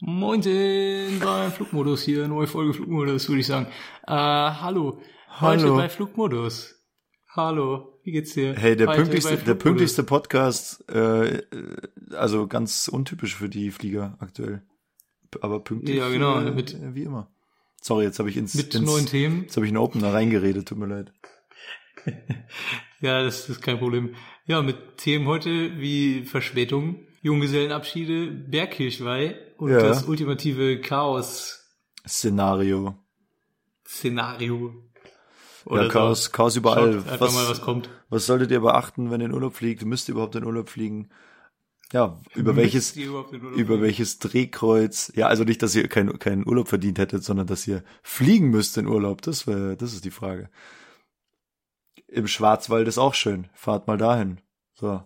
Moinsen beim Flugmodus hier, neue Folge Flugmodus, würde ich sagen. Äh, hallo. Heute Hallo. bei Flugmodus. Hallo, wie geht's dir? Hey, der Heute pünktlichste, der pünktlichste Podcast, äh, also ganz untypisch für die Flieger aktuell. Aber pünktlich. Ja, genau, Äh, mit- wie immer. Sorry, jetzt habe ich ins, Mit ins neuen Themen. jetzt habe ich einen Opener reingeredet, tut mir leid. Ja, das ist kein Problem. Ja, mit Themen heute wie Verspätung, Junggesellenabschiede, Bergkirchweih und Ja. das ultimative Chaos-Szenario. Szenario. Oder ja, Chaos, Chaos überall. Schaut Was, mal, was kommt. was solltet ihr beachten, wenn ihr in Urlaub fliegt? Müsst ihr überhaupt in Urlaub fliegen? Ja, über welches, über fliegen? welches Drehkreuz, ja, also nicht, dass ihr keinen keinen Urlaub verdient hättet, sondern dass ihr fliegen müsst in Urlaub, das wäre, das ist die Frage. Im Schwarzwald ist auch schön, fahrt mal dahin. So.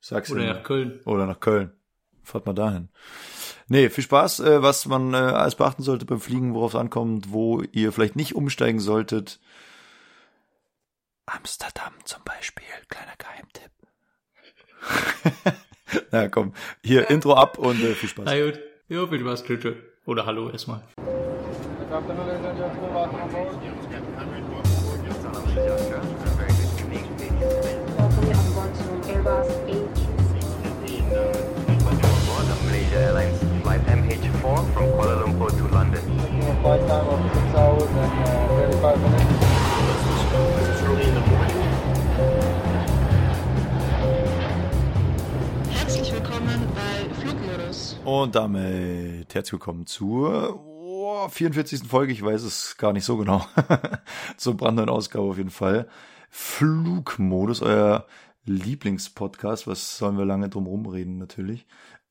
Sag's Oder dir. nach Köln. Oder nach Köln. Fahrt mal dahin. Nee, viel Spaß, äh, was man äh, alles beachten sollte beim Fliegen, worauf es ankommt, wo ihr vielleicht nicht umsteigen solltet. Amsterdam zum Beispiel, kleiner Geheimtipp. Na komm, hier Intro ab und äh, viel Spaß. Na gut. Ja, viel Spaß, tschüss. tschüss. Oder hallo erstmal. Welcome on board to Airbus Herzlich willkommen bei Fluglorus. Und damit herzlich willkommen zur 44. Folge, ich weiß es gar nicht so genau. Zur brandneuen Ausgabe auf jeden Fall. Flugmodus, euer Lieblingspodcast, was sollen wir lange drum rumreden natürlich.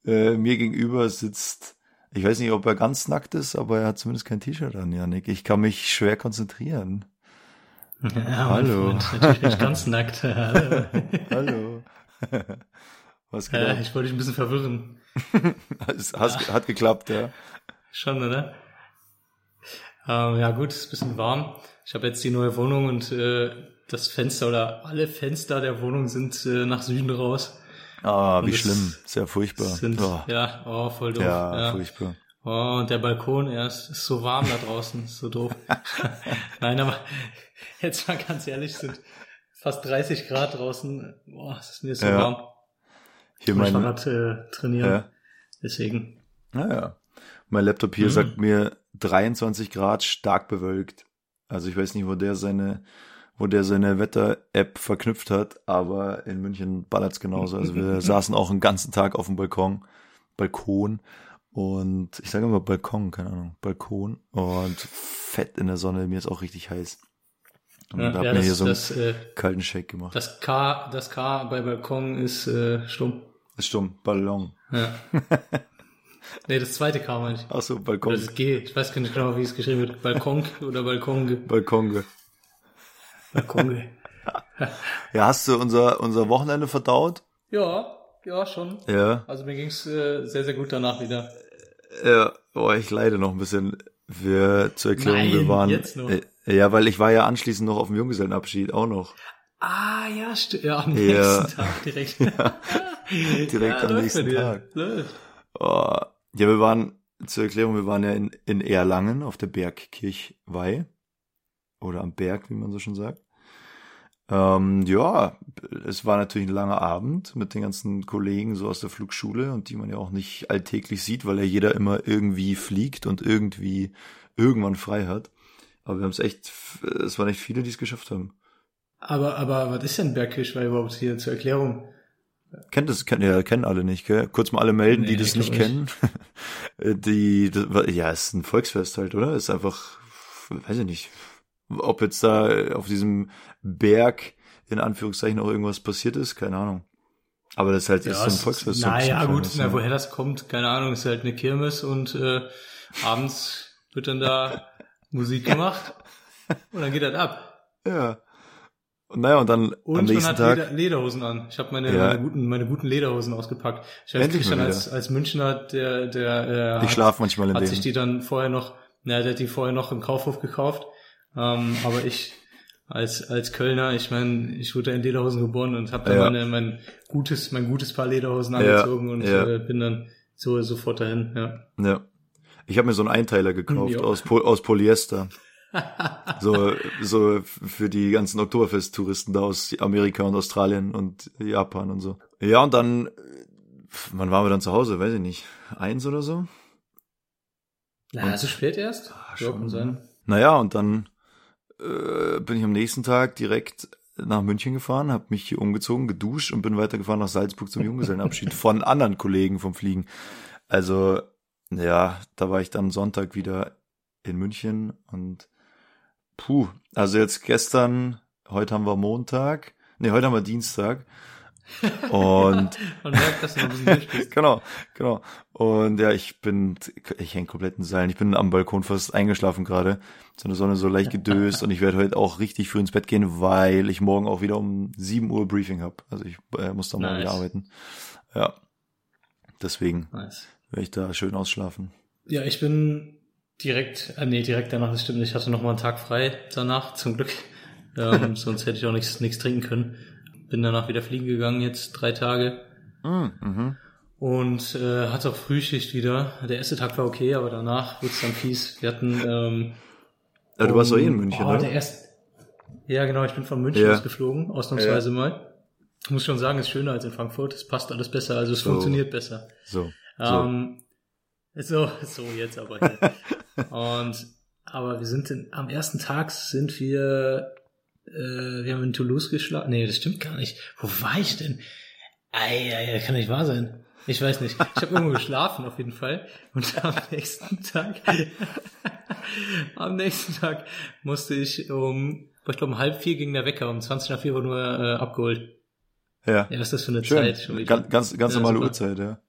Äh, mir gegenüber sitzt ich weiß nicht, ob er ganz nackt ist, aber er hat zumindest kein T-Shirt an, Janik. Ich kann mich schwer konzentrieren. Ja, Hallo. Freund, natürlich nicht ganz nackt. Hallo. Hallo. Was geht Äh, ich wollte dich ein bisschen verwirren. Es hat, hat geklappt, ja. Schon, oder? Ähm, ja gut, ist ein bisschen warm. Ich habe jetzt die neue Wohnung und äh, das Fenster oder alle Fenster der Wohnung sind äh, nach Süden raus. Ah, Und wie schlimm. Sehr furchtbar. Sind, oh. Ja, oh, voll doof. Ja, ja. furchtbar. Oh, und der Balkon, er ist, ist so warm da draußen, ist so doof. Nein, aber jetzt mal ganz ehrlich, es sind fast 30 Grad draußen. Boah, es ist mir so Ja. warm. Hier Ich muss mein, Fahrrad äh, trainieren. ja, Deswegen. naja. Mein Laptop hier Mhm. sagt mir 23 Grad stark bewölkt. Also ich weiß nicht, wo der seine, wo der seine Wetter-App verknüpft hat, aber in München ballert's genauso. Also wir saßen auch einen ganzen Tag auf dem Balkon, Balkon und ich sage immer Balkon, keine Ahnung, Balkon und fett in der Sonne. Mir ist auch richtig heiß. Und Ja, hab ja, mir das, hier so einen das, äh, kalten Shake gemacht. das K, das K bei Balkon ist äh, stumm. Das stimmt, Ballon. Ja. nee, das zweite K meine ich. Ach so, Oder Balkon. das G. Ich weiß gar nicht genau, wie es geschrieben wird. Balkon oder Balkon. Balkon. Balkon. Ja, hast du unser, unser Wochenende verdaut? Ja, ja, schon. Ja. Also mir ging's äh, sehr, sehr gut danach wieder. Ja, oh, ich leide noch ein bisschen. Wir zur Erklärung, Nein, wir waren. jetzt noch. Äh, ja, weil ich war ja anschließend noch auf dem Junggesellenabschied auch noch. Ah, ja, stimmt. Ja, am Ja. nächsten Tag direkt. Direkt am läuft nächsten. Tag. Läuft. Oh, ja, wir waren zur Erklärung, wir waren ja in, in Erlangen auf der Bergkirchweih. Oder am Berg, wie man so schon sagt. Ähm, ja, es war natürlich ein langer Abend mit den ganzen Kollegen so aus der Flugschule und die man ja auch nicht alltäglich sieht, weil ja jeder immer irgendwie fliegt und irgendwie irgendwann frei hat. Aber wir haben es echt, es waren echt viele, die es geschafft haben. Aber, aber was ist denn Bergkirchweih überhaupt hier zur Erklärung? Kennt das, kennt, ja, kennen alle nicht, gell? Kurz mal alle melden, Nee, die das ich nicht glaub kennen. die, das, ja, ist ein Volksfest halt, oder? Ist einfach, weiß ich nicht, ob jetzt da auf diesem Berg in Anführungszeichen auch irgendwas passiert ist, keine Ahnung. Aber das ist halt ist so ein es- Volksfest. so Naja, bisschen gut, na, ja. woher das kommt, keine Ahnung, ist halt eine Kirmes und äh, abends wird dann da Musik gemacht und dann geht das ab. Ja. Und naja, und dann am Und man nächsten hat Tag. Leder, Lederhosen an. Ich habe meine, Ja. meine, guten, meine guten Lederhosen ausgepackt. Ich weiß, Endlich Christian als, als Münchner, der, der äh, ich hat, manchmal in hat sich denen. die dann vorher noch, na, der hat die vorher noch im Kaufhof gekauft. Ähm, aber ich als als Kölner, ich meine, ich wurde in Lederhosen geboren und habe dann Ja. meine, mein gutes mein gutes Paar Lederhosen Ja, angezogen und ja. äh, bin dann so sofort dahin, ja. Ja. Ich habe mir so einen Einteiler gekauft Ja. aus, Po- aus Polyester. so, so für die ganzen Oktoberfest-Touristen da aus Amerika und Australien und Japan und so. Ja, und dann, wann waren wir dann zu Hause? Weiß ich nicht. Eins oder so? Na, so spät erst? Ja, schon, sein. Naja, und dann äh, bin ich am nächsten Tag direkt nach München gefahren, habe mich hier umgezogen, geduscht und bin weitergefahren nach Salzburg zum Junggesellenabschied von anderen Kollegen vom Fliegen. Also, ja, da war ich dann Sonntag wieder in München und puh, also jetzt gestern, heute haben wir Montag, nee, heute haben wir Dienstag und Man merkt, dass du ein bisschen bist. genau, genau. Und ja, ich bin, ich häng komplett in Seilen. Ich bin am Balkon fast eingeschlafen gerade. So eine Sonne so leicht gedöst und ich werde heute auch richtig früh ins Bett gehen, weil ich morgen auch wieder um 7 Uhr Briefing habe. Also ich äh, muss da morgen Nice. wieder arbeiten. Ja. Deswegen Nice. werde ich da schön ausschlafen. Ja, ich bin direkt, äh, nee, direkt danach, das stimmt, ich hatte noch mal einen Tag frei danach, zum Glück. Ähm, sonst hätte ich auch nichts, nichts trinken können. Bin danach wieder fliegen gegangen, jetzt drei Tage. Mm, mhm. Und äh, hatte auch Frühschicht wieder. Der erste Tag war okay, aber danach wurde es dann fies. Wir hatten ähm, Ja, du warst doch eh in um- München, oh, ne? Der erste, ja, genau, ich bin von München Ja. aus geflogen, ausnahmsweise mal. Ich muss schon sagen, es ist schöner als in Frankfurt. Es passt alles besser, also es So. funktioniert besser. So. so. Ähm, so, so jetzt aber hier. Und aber wir sind in, am ersten Tag sind wir, äh, wir haben in Toulouse geschlafen. Nee, das stimmt gar nicht. Wo war ich denn? Ei, ei, ei, kann nicht wahr sein. Ich weiß nicht. Ich habe irgendwo geschlafen auf jeden Fall. Und am nächsten Tag, am nächsten Tag musste ich um, ich glaube um halb vier ging der Wecker, um 20 nach vier wurde nur äh, abgeholt. ja. Ja, was ist das für eine Schön. Zeit? schon? Ganz, ganz, ganz Ja, normale super. Uhrzeit, ja.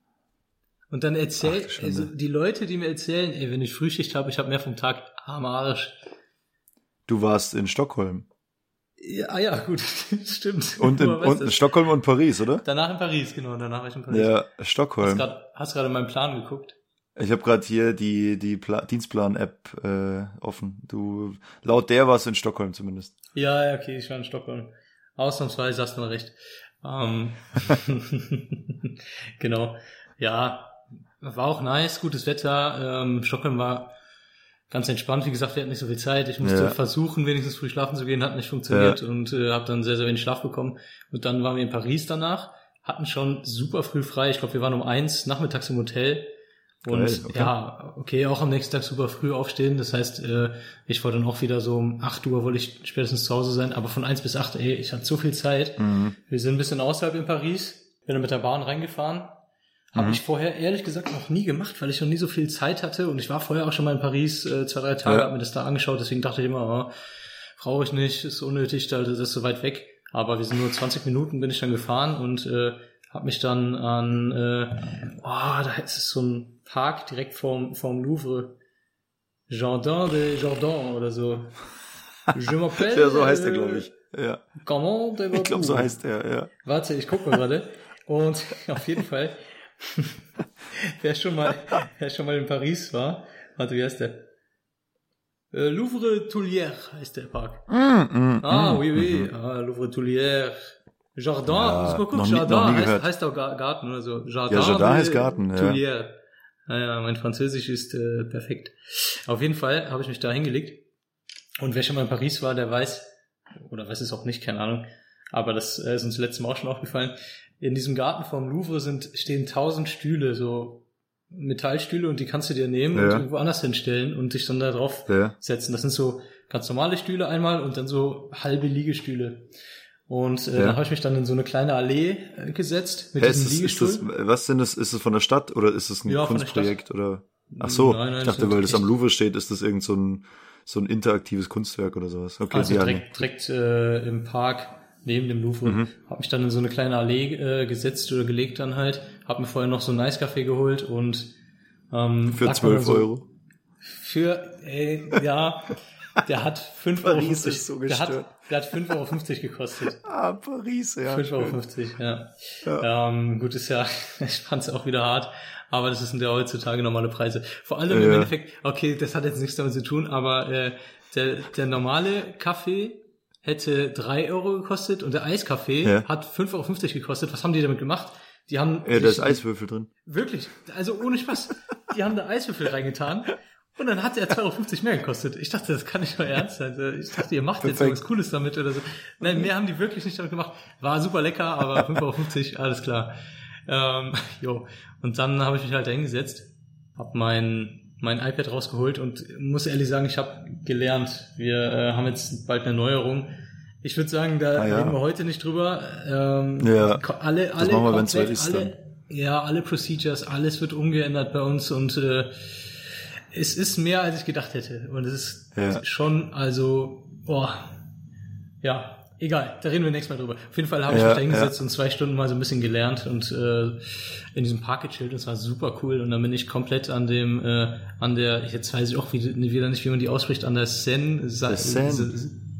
Und dann erzählt, also die Leute, die mir erzählen, ey, wenn ich Frühschicht habe, ich habe mehr vom Tag am Arsch. Du warst in Stockholm. Ja, ah ja, gut, stimmt. Und in, und in? Stockholm und Paris, oder? Danach in Paris, genau, danach war ich in Paris. Ja, Stockholm. hast gerade meinen Plan geguckt? Ich habe gerade hier die die Pla Dienstplan-App äh, offen. Du laut der warst du in Stockholm zumindest. Ja, ja, okay, ich war in Stockholm. Ausnahmsweise hast du mal recht. Ähm, genau. Ja, war auch nice, gutes Wetter. Ähm, Stockholm war ganz entspannt. Wie gesagt, wir hatten nicht so viel Zeit. Ich musste Ja. versuchen, wenigstens früh schlafen zu gehen, hat nicht funktioniert und äh, habe dann sehr, sehr wenig Schlaf bekommen. Und dann waren wir in Paris danach, hatten schon super früh frei. Ich glaube, wir waren um eins nachmittags im Hotel. Und Geil, okay. ja, okay, auch am nächsten Tag super früh aufstehen. Das heißt, äh, ich wollte dann auch wieder so um 8 Uhr wollte ich spätestens zu Hause sein, aber von 1 bis 8, ey, ich hatte so viel Zeit. Mhm. Wir sind ein bisschen außerhalb in Paris, bin dann mit der Bahn reingefahren. Habe Mhm. ich vorher ehrlich gesagt noch nie gemacht, weil ich noch nie so viel Zeit hatte und ich war vorher auch schon mal in Paris äh, zwei, drei Tage, Ja. habe mir das da angeschaut, deswegen dachte ich immer, oh, brauche ich nicht, ist unnötig, da- das ist so weit weg. Aber wir sind nur 20 Minuten, bin ich dann gefahren und äh, habe mich dann an, äh, oh, da ist es so ein Park direkt vorm, vorm Louvre. Jardin de Jordan oder so. Je m'appelle. Ja, so heißt er, äh, glaube ich. Ja, Comment de ich glaube, so heißt er, ja. Warte, ich guck mal gerade. Und auf jeden Fall, wer schon mal, wer schon mal in Paris war, warte, wie heißt der? Äh, Louvre Tulière heißt der Park. Mm, mm, Ah, mm, oui, oui, ah, Louvre Tulière. Jardin, Ja, muss mal gucken, noch nie- Jardin nie heißt, gehört. heißt auch Ga- Garten oder so. Jardin, Ja, Jardin heißt Garten, ja. Tulière. Naja, mein Französisch ist äh, perfekt. Auf jeden Fall habe ich mich da hingelegt. Und wer schon mal in Paris war, der weiß, oder weiß es auch nicht, keine Ahnung, aber das äh, ist uns letztes Mal auch schon aufgefallen. In diesem Garten vom Louvre sind, stehen tausend Stühle, so Metallstühle und die kannst du dir nehmen und Ja. irgendwo anders hinstellen und dich dann da drauf Ja. setzen. Das sind so ganz normale Stühle einmal und dann so halbe Liegestühle. Und äh, Ja. da habe ich mich dann in so eine kleine Allee äh, gesetzt mit ist diesem das, ist Liegestuhl. das, was sind das? Ist es von der Stadt oder ist es ein Kunstprojekt oder? Ach so, Nein, nein, ich dachte, weil das am Louvre steht, ist das irgend so ein so ein interaktives Kunstwerk oder sowas. Okay, also direkt, direkt äh, im Park neben dem Louvre. Mhm. Hab mich dann in so eine kleine Allee äh, gesetzt oder gelegt dann halt. Hab mir vorher noch so einen Eiskaffee geholt und ähm, für lag mir 12 dann so, Euro. Für, ey, ja, der hat 5,50 Euro. Paris ist so der, hat, der hat 5,50 Euro gekostet. Ah, Paris, ja. 5,50 schön. Euro, ja. Ja. Ähm, gut, ist ja, ich fand's auch wieder hart, aber das sind ja heutzutage normale Preise. Vor allem im Ja. Endeffekt, okay, das hat jetzt nichts damit zu tun, aber äh, der, der normale Kaffee hätte 3 Euro gekostet und der Eiskaffee Ja. hat 5,50 Euro gekostet. Was haben die damit gemacht? Die haben Ja, da ist Eiswürfel drin. Wirklich, also ohne Spaß. Die haben da Eiswürfel reingetan und dann hat der 2,50 Euro mehr gekostet. Ich dachte, das kann nicht mal ernst sein. Ich dachte, ihr macht jetzt Perfekt. was Cooles damit oder so. Nein, mehr haben die wirklich nicht damit gemacht. War super lecker, aber 5,50 Euro, alles klar. Ähm, jo. Und dann habe ich mich halt da hingesetzt, hab mein, mein iPad rausgeholt und muss ehrlich sagen, ich habe gelernt. Wir äh, haben jetzt bald eine Neuerung. Ich würde sagen, da Ah, ja. reden wir heute nicht drüber. Ähm, Ja, alle, alle, wir, komplett alle, ja, alle Procedures, alles wird umgeändert bei uns und äh, es ist mehr, als ich gedacht hätte. Und es ist Ja. schon, also, boah, ja, egal, da reden wir nächstes Mal drüber. Auf jeden Fall habe ich Ja, mich da hingesetzt ja. und zwei Stunden mal so ein bisschen gelernt und äh, in diesem Park gechillt und es war super cool. Und dann bin ich komplett an dem, äh, an der, jetzt weiß ich auch wieder, wieder nicht, wie man die ausspricht, an der Seine, Sa Seine.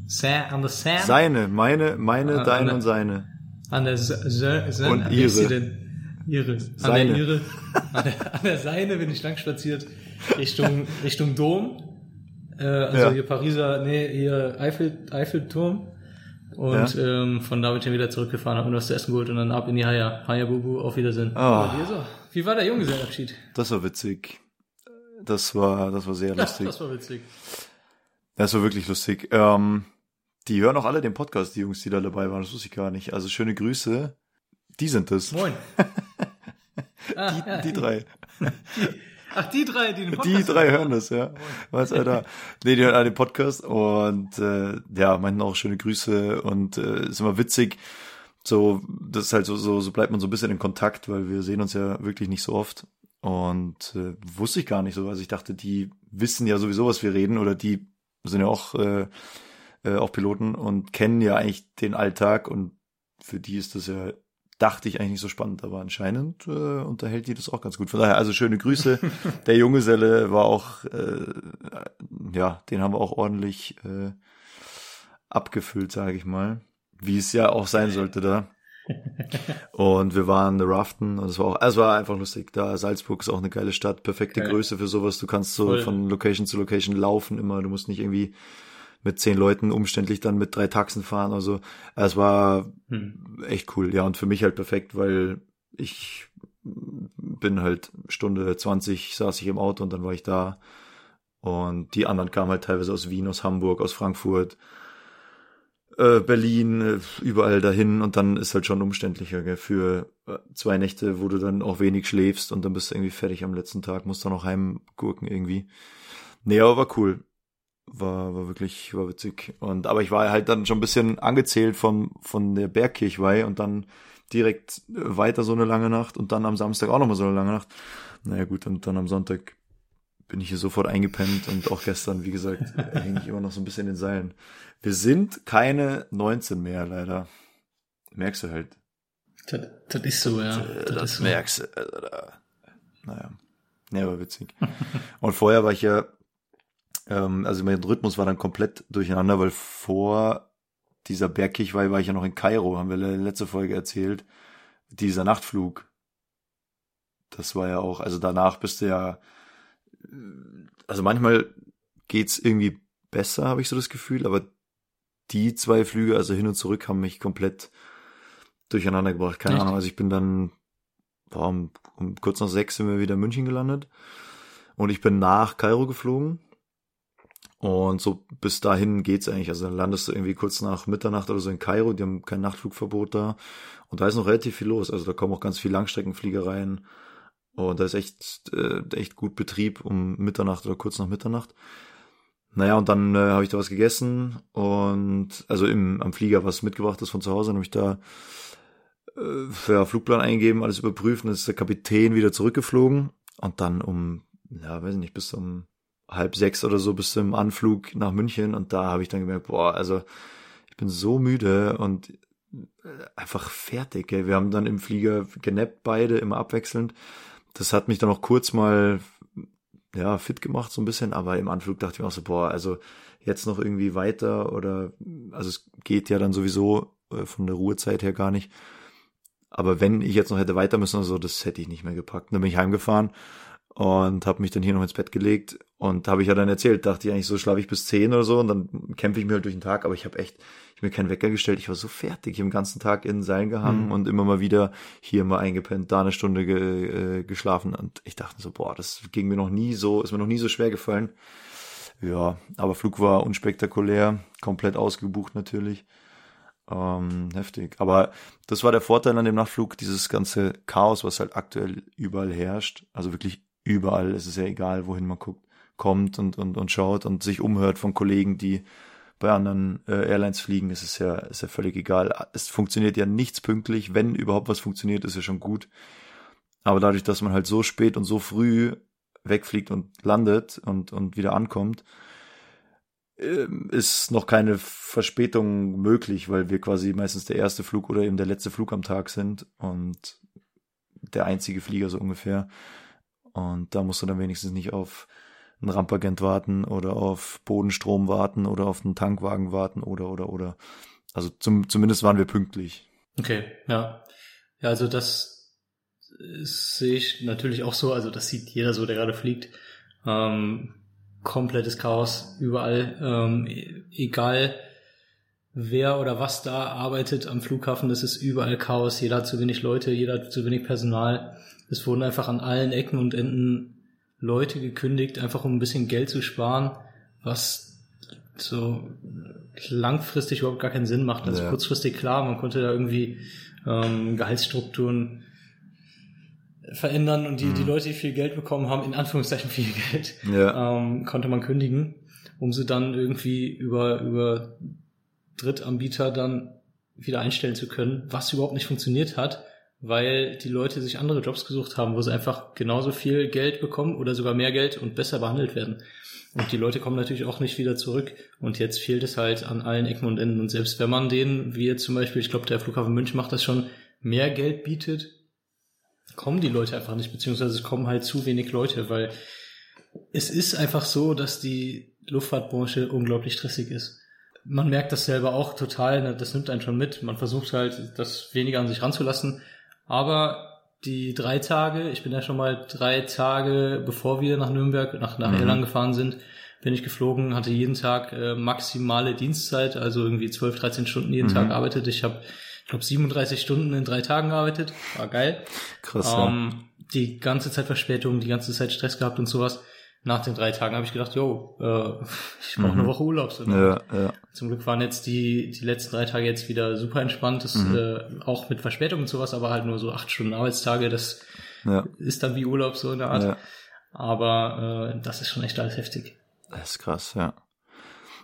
Seine, an der Seine, Seine, meine, meine, Ah, deine ne. und seine. an der Seine, Seine, Und wie ihre. Ihre. An Seine. der ihre, an der, an der Seine bin ich lang spaziert Richtung, Richtung Dom. Äh, also Ja. hier Pariser, nee, hier Eiffel, Eiffelturm. Und ähm, von da bin ich dann wieder zurückgefahren, habe mir was zu essen geholt und dann ab in die Haya. Haya Bubu, auf Wiedersehen. Ah. So. Wie war der Junggesellenabschied? Das war witzig. Das war, das war sehr Ja, lustig. das war witzig. Das war wirklich lustig. Ähm, die hören auch alle den Podcast, die Jungs, die da dabei waren. Das wusste ich gar nicht. Also schöne Grüße. Die sind es. Moin. Ah, Die, ja, die drei. Ach, die drei, die den Die Podcast drei hören das, ja. Was, Alter? Nee, die hören alle den Podcast und äh, ja, meinten auch schöne Grüße und äh, ist immer witzig. So, das ist halt so, so, so bleibt man so ein bisschen in Kontakt, weil wir sehen uns ja wirklich nicht so oft. Und äh, wusste ich gar nicht so. Also ich dachte, die wissen ja sowieso, was wir reden, oder die sind ja auch, äh, äh, auch Piloten und kennen ja eigentlich den Alltag und für die ist das ja, dachte ich eigentlich nicht so spannend, aber anscheinend äh, unterhält die das auch ganz gut. Von daher, also schöne Grüße. Der Junggeselle war auch, äh, ja, den haben wir auch ordentlich äh, abgefüllt, sage ich mal. Wie es ja auch sein sollte da. Und wir waren raften und es war auch, es war einfach lustig. Da Salzburg ist auch eine geile Stadt, perfekte Geil. Größe für sowas. Du kannst so Voll. von Location zu Location laufen immer. Du musst nicht irgendwie mit zehn Leuten umständlich dann mit drei Taxen fahren. Also es war Hm. echt cool. Ja, und für mich halt perfekt, weil ich bin halt Stunde 20 saß ich im Auto und dann war ich da. Und die anderen kamen halt teilweise aus Wien, aus Hamburg, aus Frankfurt, äh, Berlin, äh, überall dahin und dann ist halt schon umständlicher gell, für äh, zwei Nächte, wo du dann auch wenig schläfst und dann bist du irgendwie fertig am letzten Tag, musst dann noch heimgurken irgendwie. Nee, aber war cool. War, war wirklich, war witzig. Und, aber ich war halt dann schon ein bisschen angezählt von, von der Bergkirchweih und dann direkt äh, weiter so eine lange Nacht und dann am Samstag auch nochmal so eine lange Nacht. Naja gut, und dann am Sonntag bin ich hier sofort eingepennt und auch gestern, wie gesagt, hänge ich immer noch so ein bisschen in den Seilen. Wir sind keine 19 mehr, leider. Merkst du halt. Das, das ist so, ja. Das, Das, so. merkst du. Naja. Ja, war witzig. und vorher war ich ja, ähm, also mein Rhythmus war dann komplett durcheinander, weil vor dieser Bergkirchweih war ich ja noch in Kairo, haben wir le- letzte Folge erzählt. Dieser Nachtflug. Das war ja auch, also danach bist du ja, also manchmal geht's irgendwie besser, habe ich so das Gefühl, aber die zwei Flüge, also hin und zurück, haben mich komplett durcheinander gebracht. Keine Echt? Ahnung, also ich bin dann war um, um kurz nach sechs sind wir wieder in München gelandet und ich bin nach Kairo geflogen und so bis dahin geht's eigentlich. Also dann landest du irgendwie kurz nach Mitternacht oder so in Kairo, die haben kein Nachtflugverbot da und da ist noch relativ viel los. Also da kommen auch ganz viel Langstreckenflieger rein und da ist echt äh, echt gut Betrieb um Mitternacht oder kurz nach Mitternacht. Naja, und dann äh, habe ich da was gegessen und also im, am Flieger was mitgebracht ist von zu Hause, dann habe ich da äh, für Flugplan eingegeben, alles überprüft, und dann ist der Kapitän wieder zurückgeflogen und dann um, ja, weiß ich nicht, bis um halb sechs oder so bis zum Anflug nach München und da habe ich dann gemerkt, boah, also ich bin so müde und äh, einfach fertig. Gell? Wir haben dann im Flieger genappt beide immer abwechselnd. Das hat mich dann auch kurz mal ja fit gemacht so ein bisschen, aber im Anflug dachte ich mir auch so, boah, also jetzt noch irgendwie weiter oder also es geht ja dann sowieso äh, von der Ruhezeit her gar nicht. Aber wenn ich jetzt noch hätte weiter müssen, also das hätte ich nicht mehr gepackt. Dann bin ich heimgefahren und habe mich dann hier noch ins Bett gelegt und habe ich ja dann erzählt, dachte ich eigentlich so schlafe ich bis 10 oder so und dann kämpfe ich mir halt durch den Tag, aber ich habe echt ich mir keinen Wecker gestellt, ich war so fertig, ich hab den ganzen Tag in Seilen gehangen Mhm. und immer mal wieder hier mal eingepennt, da eine Stunde ge, äh, geschlafen und ich dachte so, boah, das ging mir noch nie so, ist mir noch nie so schwer gefallen. Ja, aber Flug war unspektakulär, komplett ausgebucht natürlich. Ähm, heftig. Aber das war der Vorteil an dem Nachtflug, dieses ganze Chaos, was halt aktuell überall herrscht. Also wirklich überall. Es ist ja egal, wohin man guckt, kommt und, und, und schaut und sich umhört von Kollegen, die bei anderen äh, Airlines fliegen. Es ist ja, ist ja völlig egal. Es funktioniert ja nichts pünktlich. Wenn überhaupt was funktioniert, ist ja schon gut. Aber dadurch, dass man halt so spät und so früh wegfliegt und landet und, und wieder ankommt, ähm, ist noch keine Verspätung möglich, weil wir quasi meistens der erste Flug oder eben der letzte Flug am Tag sind und der einzige Flieger so ungefähr. Und da musst du dann wenigstens nicht auf einen Rampagent warten oder auf Bodenstrom warten oder auf einen Tankwagen warten oder oder oder. Also zum, zumindest waren wir pünktlich. Okay, ja. Ja, also das ist, sehe ich natürlich auch so, also das sieht jeder so, der gerade fliegt. Ähm, komplettes Chaos überall. Ähm, e- egal wer oder was da arbeitet am Flughafen, das ist überall Chaos. Jeder hat zu wenig Leute, jeder hat zu wenig Personal. Es wurden einfach an allen Ecken und Enden Leute gekündigt, einfach um ein bisschen Geld zu sparen, was so langfristig überhaupt gar keinen Sinn macht. Also Ja. kurzfristig klar, man konnte da irgendwie ähm, Gehaltsstrukturen verändern und die, die Leute, die viel Geld bekommen haben, in Anführungszeichen viel Geld, Ja. ähm, konnte man kündigen, um sie dann irgendwie über, über Drittanbieter dann wieder einstellen zu können, was überhaupt nicht funktioniert hat, weil die Leute sich andere Jobs gesucht haben, wo sie einfach genauso viel Geld bekommen oder sogar mehr Geld und besser behandelt werden. Und die Leute kommen natürlich auch nicht wieder zurück. Und jetzt fehlt es halt an allen Ecken und Enden. Und selbst wenn man denen, wie jetzt zum Beispiel, ich glaube, der Flughafen München macht das schon, mehr Geld bietet, kommen die Leute einfach nicht, beziehungsweise es kommen halt zu wenig Leute, weil es ist einfach so, dass die Luftfahrtbranche unglaublich stressig ist. Man merkt das selber auch total, ne, das nimmt einen schon mit. Man versucht halt, das weniger an sich ranzulassen. Aber die drei Tage, ich bin ja schon mal drei Tage, bevor wir nach Nürnberg, nach, nach Mhm. Erlangen gefahren sind, bin ich geflogen, hatte jeden Tag äh, maximale Dienstzeit, also irgendwie 12, 13 Stunden jeden Mhm. Tag gearbeitet. Ich habe, ich glaube, 37 Stunden in drei Tagen gearbeitet. War geil. Krass. Ähm, die ganze Zeit Verspätung, die ganze Zeit Stress gehabt und sowas. Nach den drei Tagen habe ich gedacht, yo, äh, ich brauche Mhm. eine Woche Urlaub. So ja, ja. Zum Glück waren jetzt die, die letzten drei Tage jetzt wieder super entspannt. Das, Mhm. äh, auch mit Verspätung und sowas, aber halt nur so acht Stunden Arbeitstage. Das ja. ist dann wie Urlaub so in der Art. Aber äh, das ist schon echt alles heftig. Das ist krass, ja.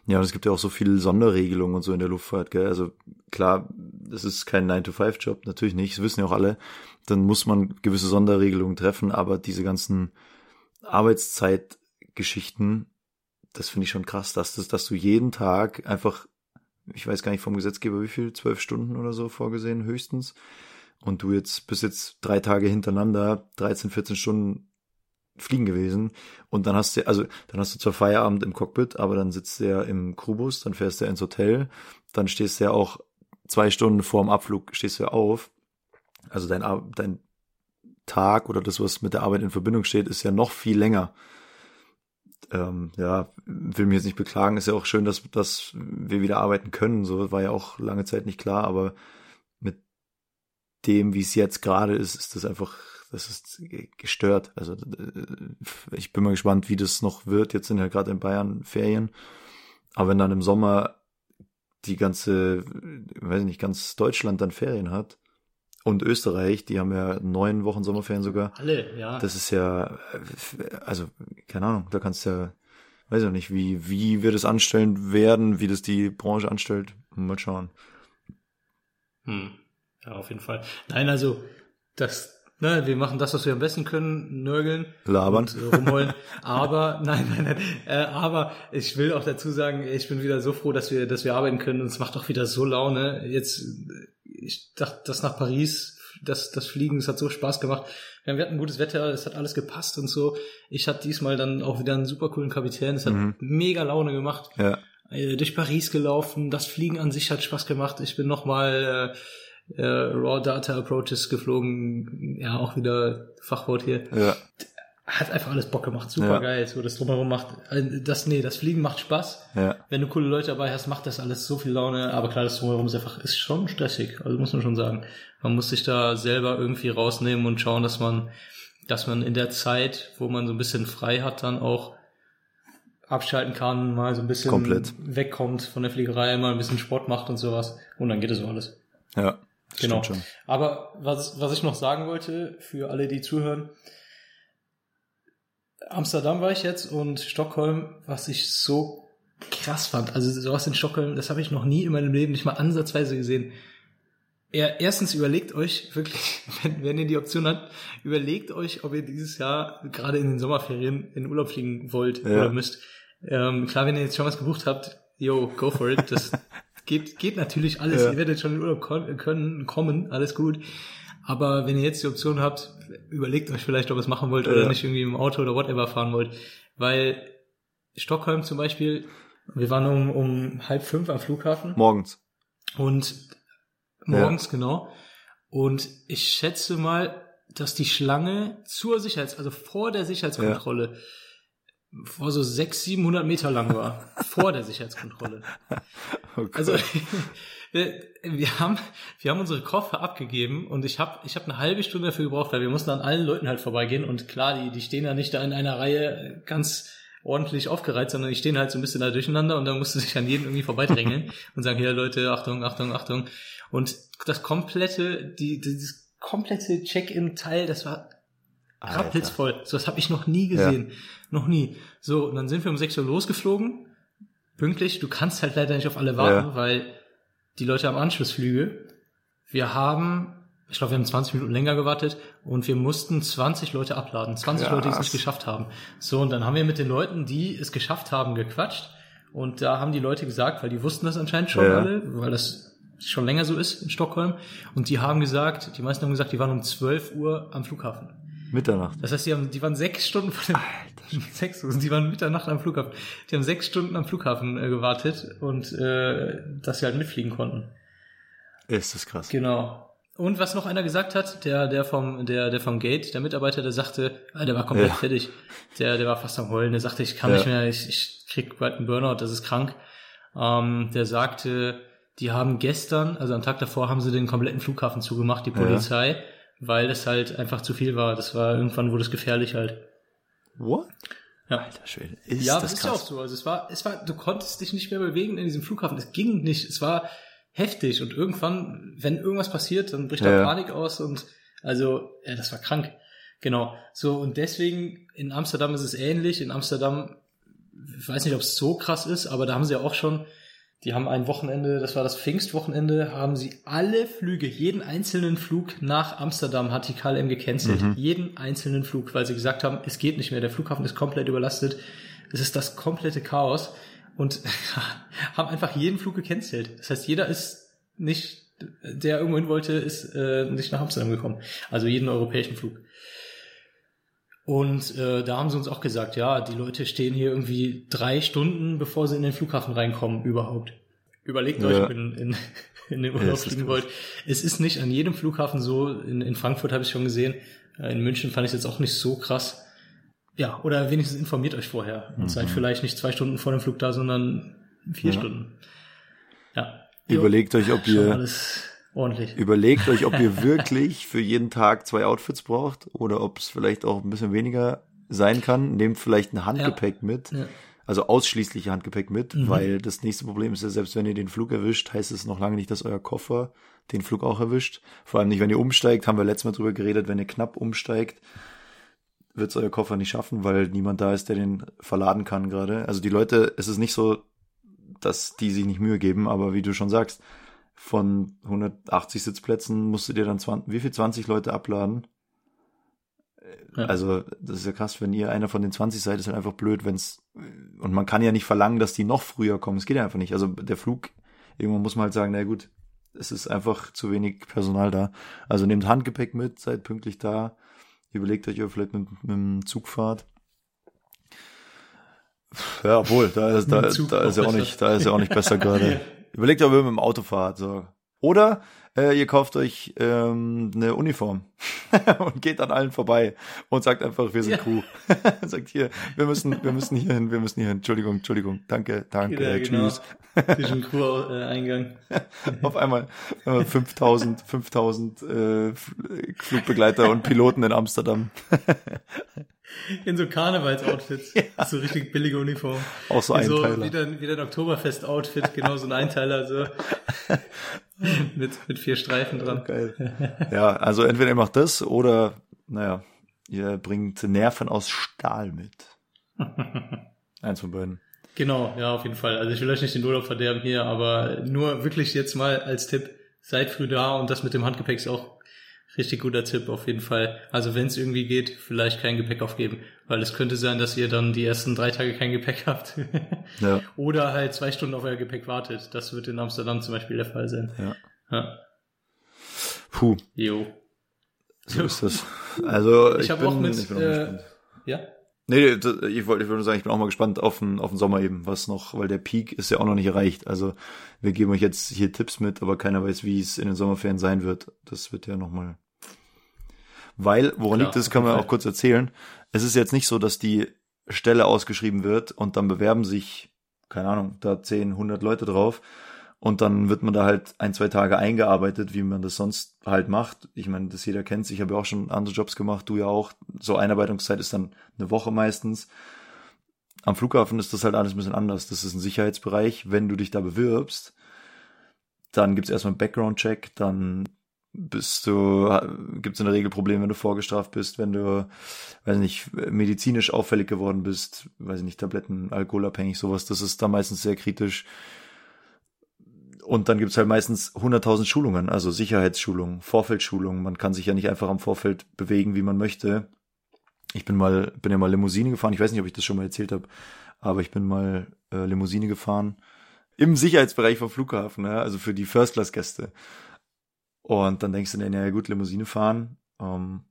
Ja, und es gibt ja auch so viele Sonderregelungen und so in der Luftfahrt, gell? Also klar, das ist kein 9-to-5-Job, natürlich nicht, das wissen ja auch alle. Dann muss man gewisse Sonderregelungen treffen, aber diese ganzen Arbeitszeitgeschichten, das finde ich schon krass, dass, das, dass du jeden Tag einfach, ich weiß gar nicht vom Gesetzgeber wie viel, zwölf Stunden oder so vorgesehen, höchstens. Und du jetzt bist jetzt drei Tage hintereinander, 13, 14 Stunden fliegen gewesen und dann hast du, also dann hast du zwar Feierabend im Cockpit, aber dann sitzt ja im Crewbus, dann fährst du ins Hotel, dann stehst du ja auch zwei Stunden vor dem Abflug, stehst du auf. Also dein, dein Tag oder das, was mit der Arbeit in Verbindung steht, ist ja noch viel länger. Ähm, ja, will mich jetzt nicht beklagen, ist ja auch schön, dass, dass wir wieder arbeiten können, so war ja auch lange Zeit nicht klar, aber mit dem, wie es jetzt gerade ist, ist das einfach, das ist gestört. Also ich bin mal gespannt, wie das noch wird. Jetzt sind ja gerade in Bayern Ferien. Aber wenn dann im Sommer die ganze, weiß ich nicht, ganz Deutschland dann Ferien hat und Österreich, die haben ja neun Wochen Sommerferien sogar. Alle, ja. Das ist ja, also keine Ahnung, da kannst du ja, weiß ich noch nicht, wie, wie wir das anstellen werden, wie das die Branche anstellt. Mal schauen. Hm. Ja, auf jeden Fall. Nein, also das, ne, wir machen das, was wir am besten können, nörgeln. Labern. Und, äh, rumheulen. aber, nein, nein, nein. Äh, aber ich will auch dazu sagen, ich bin wieder so froh, dass wir, dass wir arbeiten können. Und es macht auch wieder so Laune. Jetzt, äh, ich dachte, das nach Paris, das, das Fliegen, es hat so Spaß gemacht. Wir hatten gutes Wetter, es hat alles gepasst und so. Ich hatte diesmal dann auch wieder einen super coolen Kapitän. Es hat Mhm. mega Laune gemacht Ja, äh, durch Paris gelaufen. Das Fliegen an sich hat Spaß gemacht. Ich bin nochmal äh, äh, Raw Data Approaches geflogen. Ja, auch wieder Fachwort hier. ja, hat einfach alles Bock gemacht, super Ja. geil. So das drumherum macht, äh, das nee, das Fliegen macht Spaß. Ja. Wenn du coole Leute dabei hast, macht das alles so viel Laune. Aber klar, das drumherum ist einfach ist schon stressig. Also muss man schon sagen, man muss sich da selber irgendwie rausnehmen und schauen, dass man, dass man in der Zeit, wo man so ein bisschen frei hat, dann auch abschalten kann, mal so ein bisschen Komplett. wegkommt von der Fliegerei, mal ein bisschen Sport macht und sowas. Und dann geht es so alles. Ja. Genau. Aber was, was ich noch sagen wollte, für alle, die zuhören, Amsterdam war ich jetzt und Stockholm, was ich so krass fand. Also sowas in Stockholm, das habe ich noch nie in meinem Leben nicht mal ansatzweise gesehen. Ja, erstens überlegt euch wirklich, wenn, wenn ihr die Option habt, überlegt euch, ob ihr dieses Jahr gerade in den Sommerferien in Urlaub fliegen wollt Ja. oder müsst. Ähm, klar, wenn ihr jetzt schon was gebucht habt, yo, go for it. Das geht, geht natürlich alles. Ja. Ihr werdet schon in Urlaub können, kommen, alles gut. Aber wenn ihr jetzt die Option habt, überlegt euch vielleicht, ob ihr es machen wollt oder Ja. nicht irgendwie im Auto oder whatever fahren wollt. Weil Stockholm zum Beispiel, wir waren um, um halb fünf am Flughafen Morgens. und morgens genau. Und ich schätze mal, dass die Schlange zur Sicherheits-, also vor der Sicherheitskontrolle, vor so 600, 700 Meter lang war. vor der Sicherheitskontrolle. Oh. Also wir, haben wir haben unsere Koffer abgegeben und ich habe ich habe eine halbe Stunde dafür gebraucht, weil wir mussten an allen Leuten halt vorbeigehen und klar, die die stehen ja nicht da in einer Reihe ganz ordentlich aufgereiht, sondern die stehen halt so ein bisschen da durcheinander und dann musste sich an jeden irgendwie vorbeidrängeln und sagen, hier Leute, Achtung, Achtung, Achtung. Und das komplette, die, dieses komplette Check-in-Teil, das war. Rappelsvoll. So was habe ich noch nie gesehen. Noch nie. So, und dann sind wir um 6 Uhr losgeflogen. Pünktlich. Du kannst halt leider nicht auf alle warten, Ja. weil die Leute haben Anschlussflüge. Wir haben, ich glaube, wir haben 20 Minuten länger gewartet und wir mussten 20 Leute abladen. 20 Leute, die es Krass. nicht geschafft haben. So, und dann haben wir mit den Leuten, die es geschafft haben, gequatscht. Und da haben die Leute gesagt, weil die wussten das anscheinend schon Ja. alle, weil das schon länger so ist in Stockholm. Und die haben gesagt, die meisten haben gesagt, die waren um 12 Uhr am Flughafen. Mitternacht. Das heißt, die, haben, die waren sechs Stunden vor dem sechs, Uhr, die waren Mitternacht am Flughafen. Die haben sechs Stunden am Flughafen äh, gewartet und äh, dass sie halt mitfliegen konnten. Ist das krass. Genau. Und was noch einer gesagt hat, der, der vom, der, der vom Gate, der Mitarbeiter, der sagte, ah, der war komplett Ja. fertig. Der, der war fast am Heulen. Der sagte, ich kann Ja. nicht mehr, ich, ich krieg bald einen Burnout, das ist krank. Ähm, der sagte, die haben gestern, also am Tag davor, haben sie den kompletten Flughafen zugemacht, die Ja. Weil das halt einfach zu viel war. Das war irgendwann wurde es gefährlich halt. What? Ja. Alter Schwede. Ist ja, das das ist ja auch krass? so. Also es war, es war, du konntest dich nicht mehr bewegen in diesem Flughafen. Es ging nicht. Es war heftig. Und irgendwann, wenn irgendwas passiert, dann bricht da Ja. Panik aus und also, ja, das war krank. Genau. So, und deswegen, in Amsterdam ist es ähnlich. In Amsterdam, ich weiß nicht, ob es so krass ist, aber da haben sie ja auch schon, die haben ein Wochenende, das war das Pfingstwochenende, haben sie alle Flüge, jeden einzelnen Flug nach Amsterdam hat die KLM gecancelt. Mhm. Jeden einzelnen Flug, weil sie gesagt haben, es geht nicht mehr, der Flughafen ist komplett überlastet. Es ist das komplette Chaos und haben einfach jeden Flug gecancelt. Das heißt, jeder ist nicht, der irgendwo hin wollte, ist äh, nicht nach Amsterdam gekommen. Also jeden europäischen Flug. Und äh, da haben sie uns auch gesagt, ja, die Leute stehen hier irgendwie drei Stunden, bevor sie in den Flughafen reinkommen, überhaupt. Überlegt Ja. euch, ob ihr in, in, in den Urlaub fliegen wollt. Es ist nicht an jedem Flughafen so. In, in Frankfurt habe ich schon gesehen. Äh, In München fand ich es jetzt auch nicht so krass. Ja, oder wenigstens informiert euch vorher. Und seid vielleicht nicht zwei Stunden vor dem Flug da, sondern vier Mhm. Ja. Stunden. Ja. Überlegt euch, ob Schon ihr, alles ordentlich. überlegt euch, ob ihr wirklich für jeden Tag zwei Outfits braucht oder ob es vielleicht auch ein bisschen weniger sein kann. Nehmt vielleicht ein Handgepäck mit. Ja. Also ausschließlich Handgepäck mit, Mhm. weil das nächste Problem ist ja, selbst wenn ihr den Flug erwischt, heißt es noch lange nicht, dass euer Koffer den Flug auch erwischt. Vor allem nicht, wenn ihr umsteigt, haben wir letztes Mal drüber geredet, wenn ihr knapp umsteigt, wird es euer Koffer nicht schaffen, weil niemand da ist, der den verladen kann gerade. Also die Leute, es ist nicht so, dass die sich nicht Mühe geben, aber wie du schon sagst, von 180 Sitzplätzen musst du dir dann 20, wie viel 20 Leute abladen? Ja. Also, das ist ja krass, wenn ihr einer von den 20 seid, ist halt einfach blöd, wenn's und man kann ja nicht verlangen, dass die noch früher kommen. Es geht ja einfach nicht. Also der Flug, irgendwann muss man halt sagen, na gut, es ist einfach zu wenig Personal da. Also nehmt Handgepäck mit, seid pünktlich da, überlegt euch, ob ihr vielleicht mit, mit dem Zug fahrt. Ja, obwohl, da ist, da, da ist ja auch nicht, da ist ja auch nicht besser gerade. Überlegt, ob ihr mit dem Auto fahrt, so. Oder äh, ihr kauft euch ähm, eine Uniform und geht an allen vorbei und sagt einfach, wir sind Ja. Crew. sagt hier, wir müssen, wir müssen hier hin, wir müssen hier hin. Entschuldigung, Entschuldigung, danke, danke, Ja, genau. tschüss. Zwischen Crew-Eingang. Auf einmal äh, 5000, 5000 äh, Flugbegleiter und Piloten in Amsterdam. In so Karnevalsoutfits. So richtig billige Uniform. Auch so Wie so Einteiler. wieder, wieder ein Oktoberfest-Outfit, genau so ein Einteiler, so. mit, mit vier Streifen dran. Geil. Ja, also entweder ihr macht das oder, naja, ihr bringt Nerven aus Stahl mit. Eins von beiden. Genau, ja, auf jeden Fall. Also ich will euch nicht den Urlaub verderben hier, aber nur wirklich jetzt mal als Tipp, seid früh da und das mit dem Handgepäck ist auch richtig guter Tipp auf jeden Fall. Also wenn es irgendwie geht, vielleicht kein Gepäck aufgeben, weil es könnte sein, dass ihr dann die ersten drei Tage kein Gepäck habt. Ja. Oder halt zwei Stunden auf euer Gepäck wartet. Das wird in Amsterdam zum Beispiel der Fall sein. Ja. Ja. Puh, Jo. so ist das. Also ich, Ich hab bin, auch mit, ich bin auch äh. Ja? Nee, das- ich wollte nur sagen, ich bin auch mal gespannt auf den, auf den Sommer eben, was noch, weil der Peak ist ja auch noch nicht erreicht. Also wir geben euch jetzt hier Tipps mit, aber keiner weiß, wie es in den Sommerferien sein wird. Das wird ja nochmal. Weil, woran Klar, liegt das, wir jeden auch kurz erzählen. Es ist jetzt nicht so, dass die Stelle ausgeschrieben wird und dann bewerben sich, keine Ahnung, da 10, 100 Leute drauf und dann wird man da halt ein, zwei Tage eingearbeitet, wie man das sonst halt macht. Ich meine, das jeder kennt. Ich habe ja auch schon andere Jobs gemacht, du ja auch. So Einarbeitungszeit ist dann eine Woche meistens. Am Flughafen ist das halt alles ein bisschen anders. Das ist ein Sicherheitsbereich. Wenn du dich da bewirbst, dann gibt's erstmal einen Background-Check, dann bist du, gibt's in der Regel Probleme, wenn du vorgestraft bist, wenn du, weiß nicht, medizinisch auffällig geworden bist, weiß nicht, Tabletten, alkoholabhängig, sowas, das ist da meistens sehr kritisch. Und dann gibt's halt meistens 100.000 Schulungen, also Sicherheitsschulungen, Vorfeldschulungen. Man kann sich ja nicht einfach am Vorfeld bewegen, wie man möchte. Ich bin mal, bin ja mal Limousine gefahren. Ich weiß nicht, ob ich das schon mal erzählt habe, aber ich bin mal äh, Limousine gefahren im Sicherheitsbereich vom Flughafen, ja, also für die First-Class-Gäste. Und dann denkst du dir, naja gut, Limousine fahren. Ähm,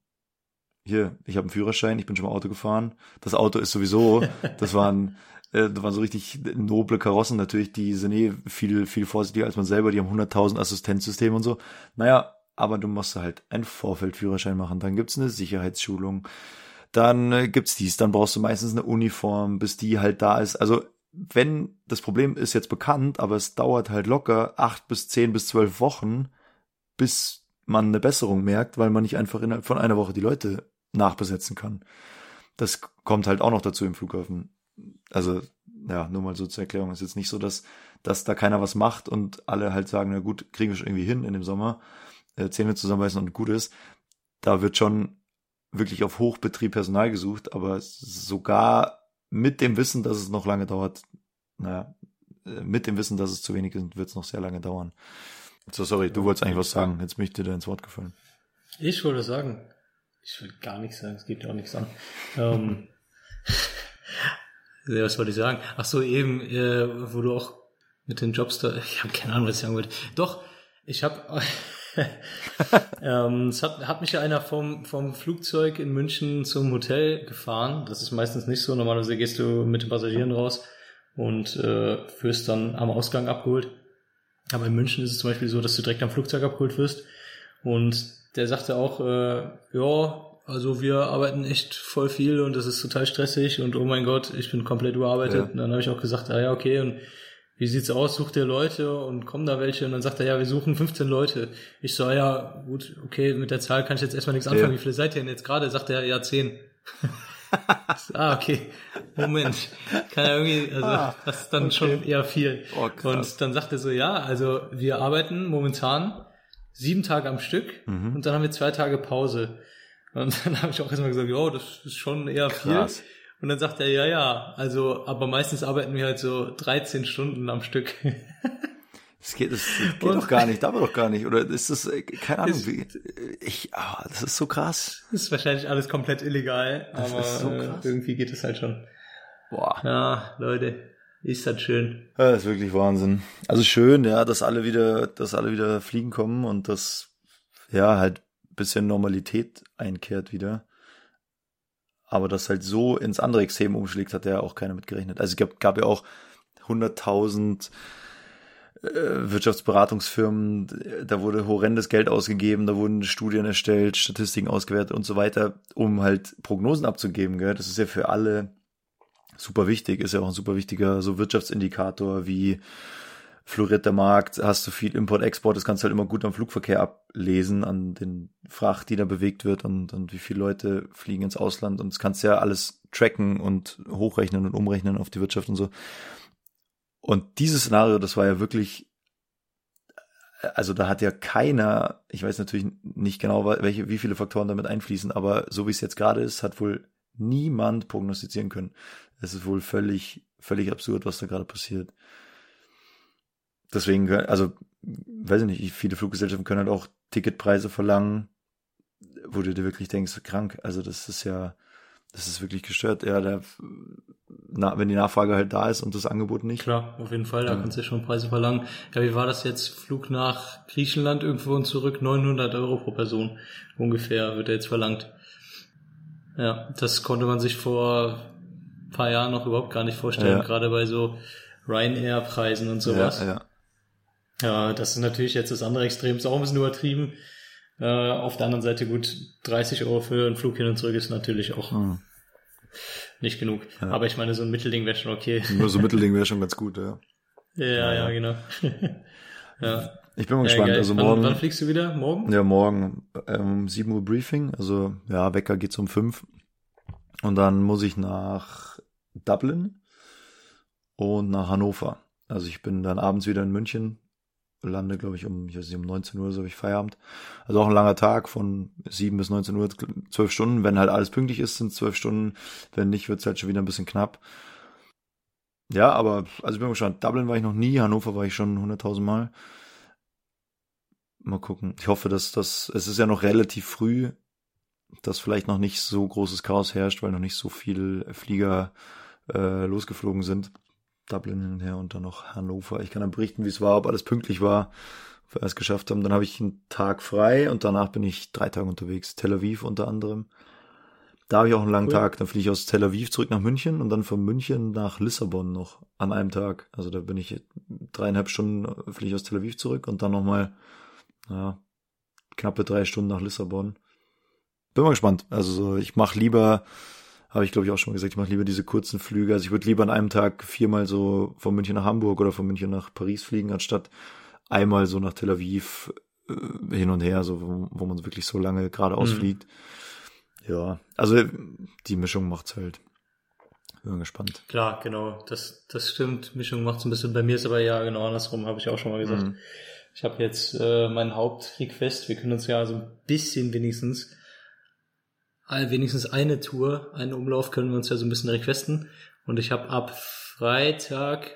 hier, ich habe einen Führerschein, ich bin schon mal Auto gefahren. Das Auto ist sowieso, das waren, äh, das waren so richtig noble Karossen natürlich, die sind eh viel, viel vorsichtiger als man selber, die haben 100.000 Assistenzsysteme und so. Naja, aber du musst halt einen Vorfeldführerschein machen, dann gibt's eine Sicherheitsschulung, dann äh, gibt's dies, dann brauchst du meistens eine Uniform, bis die halt da ist. Also wenn das Problem ist jetzt bekannt, aber es dauert halt locker acht bis zehn bis zwölf Wochen, bis man eine Besserung merkt, weil man nicht einfach innerhalb von einer Woche die Leute nachbesetzen kann. Das kommt halt auch noch dazu im Flughafen. Also, ja, nur mal so zur Erklärung. Es ist jetzt nicht so, dass, dass da keiner was macht und alle halt sagen, na gut, kriegen wir schon irgendwie hin in dem Sommer, äh, Zähne zusammenbeißen und gut ist. Da wird schon wirklich auf Hochbetrieb Personal gesucht, aber sogar mit dem Wissen, dass es noch lange dauert, naja, äh, mit dem Wissen, dass es zu wenig ist, wird es noch sehr lange dauern. So, sorry, du wolltest eigentlich was sagen. Jetzt bin ich dir da ins Wort gefallen. Ich wollte sagen. Ich will gar nichts sagen, es geht ja auch nichts an. Ähm, was wollte ich sagen? Ach so, eben, äh, wo du auch mit den Jobs da, ich habe keine Ahnung, was ich sagen wollte. Doch, ich habe, ähm, es hat, hat mich ja einer vom, vom Flugzeug in München zum Hotel gefahren. Das ist meistens nicht so. Normalerweise gehst du mit den Passagieren raus und äh, wirst dann am Ausgang abgeholt. Aber in München ist es zum Beispiel so, dass du direkt am Flugzeug abgeholt wirst. Und der sagte auch, äh, ja, also wir arbeiten echt voll viel und das ist total stressig und oh mein Gott, ich bin komplett überarbeitet. Ja. Und dann habe ich auch gesagt, ah ja, okay, und wie sieht's aus? Sucht ihr Leute und kommen da welche? Und dann sagt er, ja, wir suchen 15 Leute. Ich so, ah ja, gut, okay, mit der Zahl kann ich jetzt erstmal nichts anfangen. Ja. Wie viele seid ihr denn jetzt gerade? Sagt er, ja, 10. ah, okay. Moment. Kann ja irgendwie, also Ah, das ist dann schon eher viel. Oh, und dann sagt er so, ja, also wir arbeiten momentan sieben Tage am Stück Mhm. und dann haben wir zwei Tage Pause. Und dann habe ich auch erstmal gesagt, ja, das ist schon eher Krass. viel. Und dann sagt er, ja, ja, also, aber meistens arbeiten wir halt so 13 Stunden am Stück. Das geht, das geht Und- doch gar nicht, darf doch gar nicht. Oder ist das, äh, keine Ahnung, Ist- wie, ich, ah, das ist so krass. Das ist wahrscheinlich alles komplett illegal, Das aber so äh, irgendwie geht es halt schon. Boah. Ja, Leute, ist das schön. Ja, das ist wirklich Wahnsinn. Also schön, ja, dass alle wieder, dass alle wieder fliegen kommen und dass, ja, halt bisschen Normalität einkehrt wieder. Aber das halt so ins andere Extrem umschlägt, hat ja auch keiner mit gerechnet. Also es gab, gab ja auch 100.000 äh, Wirtschaftsberatungsfirmen, da wurde horrendes Geld ausgegeben, da wurden Studien erstellt, Statistiken ausgewertet und so weiter, um halt Prognosen abzugeben. Gell? Das ist ja für alle super wichtig, ist ja auch ein super wichtiger so Wirtschaftsindikator wie floriert der Markt, hast du viel Import-Export, das kannst du halt immer gut am Flugverkehr ablesen, an den Fracht, die da bewegt wird und, und wie viele Leute fliegen ins Ausland und das kannst du ja alles tracken und hochrechnen und umrechnen auf die Wirtschaft und so. Und dieses Szenario, das war ja wirklich, also da hat ja keiner, ich weiß natürlich nicht genau, welche, wie viele Faktoren damit einfließen, aber so wie es jetzt gerade ist, hat wohl niemand prognostizieren können. Es ist wohl völlig, völlig absurd, was da gerade passiert. Deswegen, also, weiß ich nicht, viele Fluggesellschaften können halt auch Ticketpreise verlangen, wo du dir wirklich denkst, krank. Also das ist ja, das ist wirklich gestört. Ja, der, na, wenn die Nachfrage halt da ist und das Angebot nicht. Klar, auf jeden Fall, da ja. kannst du ja schon Preise verlangen. Ja, wie war das jetzt? Flug nach Griechenland irgendwo und zurück, 900 Euro pro Person ungefähr wird er jetzt verlangt. Ja, das konnte man sich vor ein paar Jahren noch überhaupt gar nicht vorstellen, ja. gerade bei so Ryanair-Preisen und sowas. Ja, ja. Ja, das ist natürlich jetzt das andere Extrem, ist auch ein bisschen übertrieben. Äh, auf der anderen Seite gut, 30 Euro für einen Flug hin und zurück ist natürlich auch hm. nicht genug. Ja. Aber ich meine, so ein Mittelding wäre schon okay. Nur so ein Mittelding wäre schon ganz gut, ja. Ja, ja, ja genau. ja. Ich bin mal gespannt. Geil. Also morgen. Wann, wann, fliegst du wieder? Morgen? Ja, morgen um 7 Uhr Briefing. Also ja, Wecker geht's um 5. Und dann muss ich nach Dublin und nach Hannover. Also ich bin dann abends wieder in München, lande, glaube ich, um, ich weiß nicht, um 19 Uhr, so habe ich Feierabend. Also auch ein langer Tag von 7 bis 19 Uhr, 12 Stunden. Wenn halt alles pünktlich ist, sind 12 Stunden. Wenn nicht, wird's halt schon wieder ein bisschen knapp. Ja, aber, also ich bin gespannt. Dublin war ich noch nie, Hannover war ich schon 100.000 Mal. Mal gucken. Ich hoffe, dass das, es ist ja noch relativ früh, dass vielleicht noch nicht so großes Chaos herrscht, weil noch nicht so viele Flieger äh, losgeflogen sind. Dublin hin und her und dann noch Hannover. Ich kann dann berichten, wie es war, ob alles pünktlich war, ob wir es geschafft haben. Dann habe ich einen Tag frei und danach bin ich drei Tage unterwegs. Tel Aviv unter anderem. Da habe ich auch einen langen cool. Tag. Dann fliege ich aus Tel Aviv zurück nach München und dann von München nach Lissabon noch an einem Tag. Also da bin ich dreieinhalb Stunden fliege ich aus Tel Aviv zurück und dann nochmal ja, knappe drei Stunden nach Lissabon. Bin mal gespannt. Also ich mache lieber, habe ich glaube ich auch schon mal gesagt, ich mache lieber diese kurzen Flüge. Also ich würde lieber an einem Tag viermal so von München nach Hamburg oder von München nach Paris fliegen, anstatt einmal so nach Tel Aviv äh, hin und her, so wo, wo man wirklich so lange geradeaus mhm. fliegt. Ja, also die Mischung macht's halt. Bin gespannt. Klar, genau, das, das stimmt. Mischung macht's ein bisschen. Bei mir ist aber ja genau andersrum, habe ich auch schon mal gesagt. Mhm. Ich habe jetzt äh, meinen Hauptrequest. Wir können uns ja so ein bisschen wenigstens, wenigstens eine Tour, einen Umlauf können wir uns ja so ein bisschen requesten. Und ich habe ab Freitag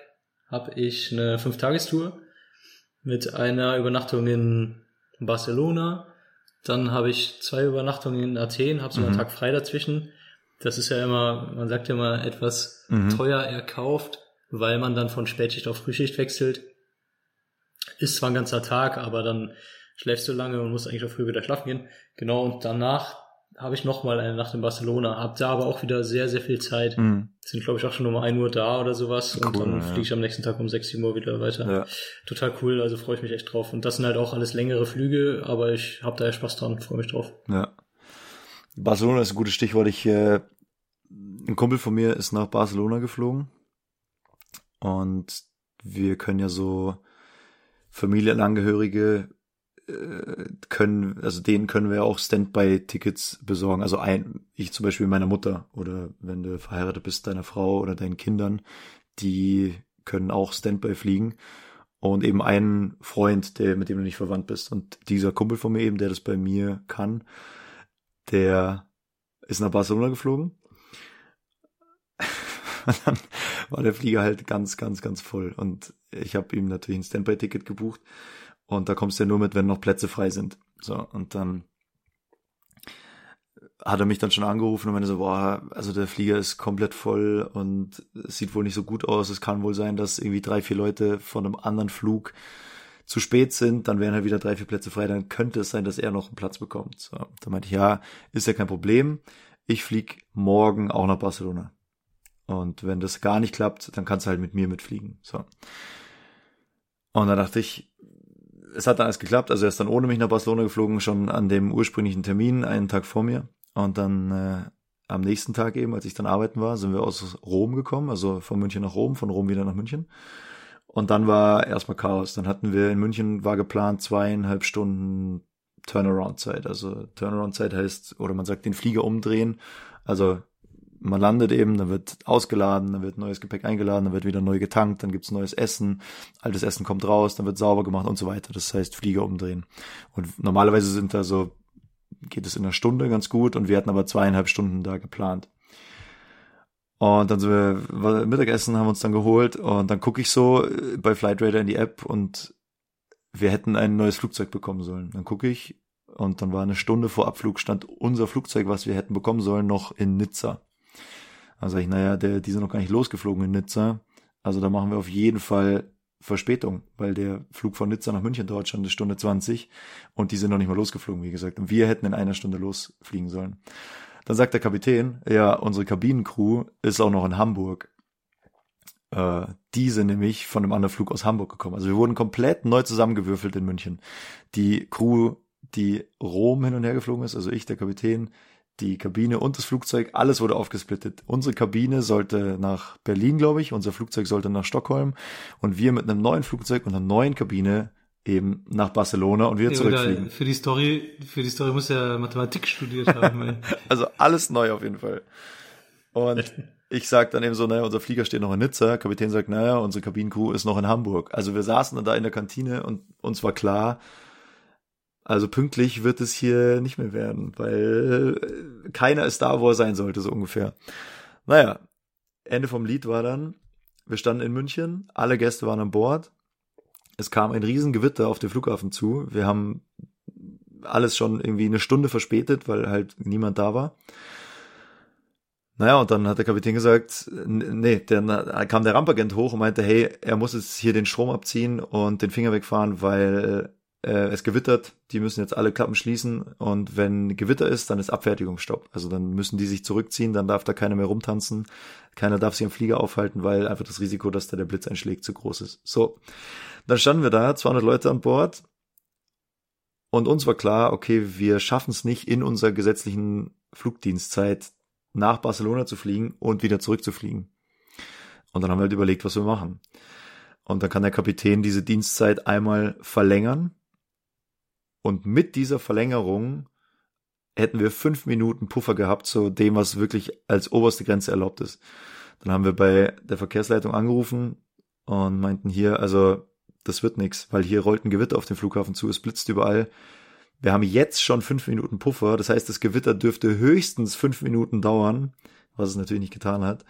habe ich eine Fünf-Tagestour mit einer Übernachtung in Barcelona. Dann habe ich zwei Übernachtungen in Athen, habe so einen mhm. Tag frei dazwischen. Das ist ja immer, man sagt ja immer, etwas mhm. teuer erkauft, weil man dann von Spätschicht auf Frühschicht wechselt. Ist zwar ein ganzer Tag, aber dann schläfst du lange und musst eigentlich auch früh wieder schlafen gehen. Genau, und danach habe ich nochmal eine Nacht in Barcelona, hab da aber auch wieder sehr, sehr viel Zeit. Mhm. Sind, glaube ich, auch schon um ein Uhr da oder sowas. Cool, und dann ja. fliege ich am nächsten Tag um 6 Uhr wieder weiter. Ja. Total cool, also freue ich mich echt drauf. Und das sind halt auch alles längere Flüge, aber ich habe da ja Spaß dran, freue mich drauf. Ja. Barcelona ist ein gutes Stichwort. Ich, äh, ein Kumpel von mir ist nach Barcelona geflogen. Und wir können ja so Familienangehörige äh, können, also denen können wir auch Standby-Tickets besorgen. Also ein, ich zum Beispiel meiner Mutter oder wenn du verheiratet bist, deiner Frau oder deinen Kindern, die können auch Standby fliegen. Und eben einen Freund, der, mit dem du nicht verwandt bist. Und dieser Kumpel von mir eben, der das bei mir kann, der ist nach Barcelona geflogen. dann war der Flieger halt ganz, ganz, ganz voll. Und ich habe ihm natürlich ein Standby-Ticket gebucht. Und da kommst du ja nur mit, wenn noch Plätze frei sind. So, und dann hat er mich dann schon angerufen und meinte so, boah, also der Flieger ist komplett voll und es sieht wohl nicht so gut aus. Es kann wohl sein, dass irgendwie drei, vier Leute von einem anderen Flug zu spät sind, dann wären halt wieder drei, vier Plätze frei, dann könnte es sein, dass er noch einen Platz bekommt. So, da meinte ich, ja, ist ja kein Problem. Ich flieg morgen auch nach Barcelona. Und wenn das gar nicht klappt, dann kannst du halt mit mir mitfliegen. So. Und da dachte ich, es hat dann alles geklappt. Also er ist dann ohne mich nach Barcelona geflogen, schon an dem ursprünglichen Termin, einen Tag vor mir. Und dann äh, am nächsten Tag eben, als ich dann arbeiten war, sind wir aus Rom gekommen, also von München nach Rom, von Rom wieder nach München. Und dann war erstmal Chaos. Dann hatten wir in München war geplant zweieinhalb Stunden Turnaround-Zeit. Also Turnaround-Zeit heißt, oder man sagt den Flieger umdrehen. Also man landet eben, dann wird ausgeladen, dann wird neues Gepäck eingeladen, dann wird wieder neu getankt, dann gibt's neues Essen, altes Essen kommt raus, dann wird sauber gemacht und so weiter. Das heißt Flieger umdrehen. Und normalerweise sind da so, geht es in einer Stunde ganz gut und wir hatten aber zweieinhalb Stunden da geplant. Und dann sind wir Mittagessen, haben uns dann geholt und dann gucke ich so äh, bei Flightradar in die App und wir hätten ein neues Flugzeug bekommen sollen. Dann gucke ich und dann war eine Stunde vor Abflug stand unser Flugzeug, was wir hätten bekommen sollen, noch in Nizza. Dann sage ich, naja, der, die sind noch gar nicht losgeflogen in Nizza. Also da machen wir auf jeden Fall Verspätung, weil der Flug von Nizza nach München dauert schon eine Stunde 20 und die sind noch nicht mal losgeflogen, wie gesagt. Und wir hätten in einer Stunde losfliegen sollen. Dann sagt der Kapitän, ja, unsere Kabinencrew ist auch noch in Hamburg. Äh, die sind nämlich von einem anderen Flug aus Hamburg gekommen. Also wir wurden komplett neu zusammengewürfelt in München. Die Crew, die Rom hin und her geflogen ist, also ich, der Kapitän, die Kabine und das Flugzeug, alles wurde aufgesplittet. Unsere Kabine sollte nach Berlin, glaube ich, unser Flugzeug sollte nach Stockholm und wir mit einem neuen Flugzeug und einer neuen Kabine eben nach Barcelona und wieder Ja, zurückfliegen. Für die Story, für die Story muss er Mathematik studiert haben. Also alles neu auf jeden Fall. Und ich sag dann eben so, naja, unser Flieger steht noch in Nizza. Kapitän sagt, naja, unsere Kabinencrew ist noch in Hamburg. Also wir saßen dann da in der Kantine und uns war klar, also pünktlich wird es hier nicht mehr werden, weil äh, keiner ist da, wo er sein sollte, so ungefähr. Naja, Ende vom Lied war dann, wir standen in München, alle Gäste waren an Bord. Es kam ein Riesengewitter auf den Flughafen zu. Wir haben alles schon irgendwie eine Stunde verspätet, weil halt niemand da war. Naja, und dann hat der Kapitän gesagt, nee, dann kam der Rampagent hoch und meinte, hey, er muss jetzt hier den Strom abziehen und den Finger wegfahren, weil äh, es gewittert, die müssen jetzt alle Klappen schließen und wenn Gewitter ist, dann ist Abfertigungsstopp. Also dann müssen die sich zurückziehen, dann darf da keiner mehr rumtanzen, keiner darf sich am Flieger aufhalten, weil einfach das Risiko, dass da der Blitz einschlägt, zu groß ist. So, dann standen wir da, 200 Leute an Bord und uns war klar, okay, wir schaffen es nicht in unserer gesetzlichen Flugdienstzeit nach Barcelona zu fliegen und wieder zurückzufliegen. Und dann haben wir halt überlegt, was wir machen. Und dann kann der Kapitän diese Dienstzeit einmal verlängern. Und mit dieser Verlängerung hätten wir fünf Minuten Puffer gehabt zu dem, was wirklich als oberste Grenze erlaubt ist. Dann haben wir bei der Verkehrsleitung angerufen und meinten hier, also das wird nix, weil hier rollt ein Gewitter auf den Flughafen zu, es blitzt überall. Wir haben jetzt schon fünf Minuten Puffer, das heißt, das Gewitter dürfte höchstens fünf Minuten dauern, was es natürlich nicht getan hat.